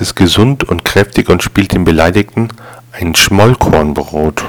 ist gesund und kräftig und spielt dem Beleidigten ein Schmollkornbrot.